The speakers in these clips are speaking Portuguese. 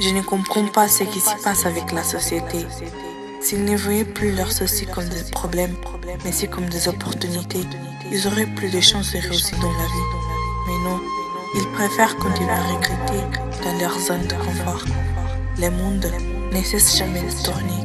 Je ne comprends pas ce qui se passe avec la société. S'ils ne voyaient plus leurs soucis comme des problèmes, mais c'est comme des opportunités, ils auraient plus de chances de réussir dans la vie. Mais non, ils préfèrent continuer à regretter dans leur zone de confort. Le monde ne cesse jamais de tourner.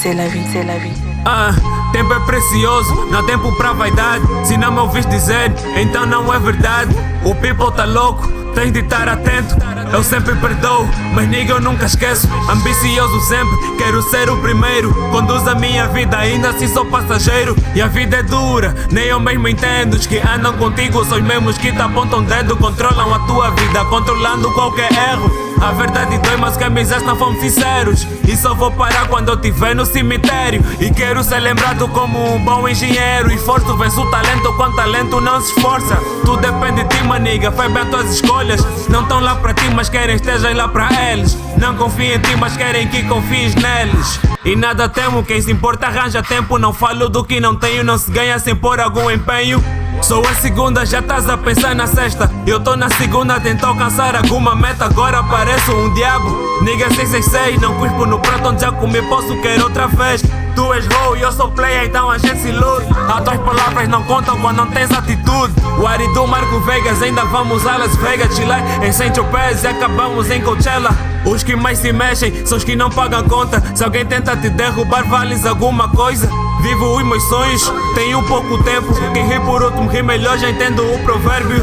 C'est la vie, c'est la vie. Ah, tempo é precioso, não há tempo pra vaidade. Se não me ouvis dizer, então não é verdade. O people tá louco, tens de estar atento. Eu sempre perdoo, mas nigga eu nunca esqueço. Ambicioso sempre, quero ser o primeiro. Conduz a minha vida, ainda assim sou passageiro. E a vida é dura, nem eu mesmo entendo. Os que andam contigo são os mesmos que te apontam dedo. Controlam a tua vida, controlando qualquer erro. A verdade dói, mas que amizades não fomos sinceros. E só vou parar quando eu estiver no cemitério. E quero ser lembrado como um bom engenheiro. Esforço vence o talento, quando talento não se esforça. Tudo depende de ti, maniga. Faz bem as tuas escolhas. Não estão lá para ti, mas querem estejas lá para eles. Não confiem em ti, mas querem que confies neles. E nada temo, quem se importa arranja tempo. Não falo do que não tenho, não se ganha sem pôr algum empenho. Sou a segunda, já estás a pensar na sexta. Eu tô na segunda, tento alcançar alguma meta. Agora pareço um diabo. Nigga 666, não cuspo no prato onde já comi, posso querer outra vez. Tu és roll e eu sou player, então a gente se ilude. As tuas palavras não contam quando não tens atitude. O Ari do Marco Vegas, ainda vamos a Las Vegas, chilar em Saint Tropez e acabamos em Coachella. Os que mais se mexem são os que não pagam conta. Se alguém tenta te derrubar, vales alguma coisa. Vivo os meus sonhos, tenho pouco tempo. Quem ri por último ri melhor, já entendo o provérbio.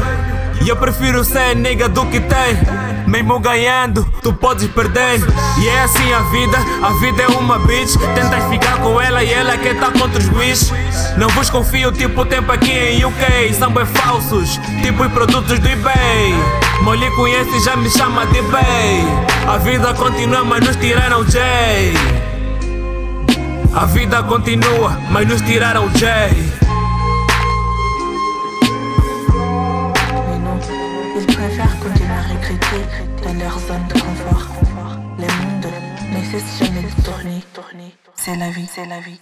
E eu prefiro ser nega do que ter. Mesmo ganhando, tu podes perder. E é assim a vida, a vida é uma bitch. Tentas ficar com ela e ela quer estar contra os bichos. Não vos confio, tipo tempo aqui em UK. São bem falsos, tipo os produtos do eBay. Molly conhece já me chama de Bay. A vida continua, mas nos tiraram J. A vida continua, mas nos tiraram J. critiques dans leur zone de confort. Les mondes nécessitent une tournée. C'est la vie, c'est la vie.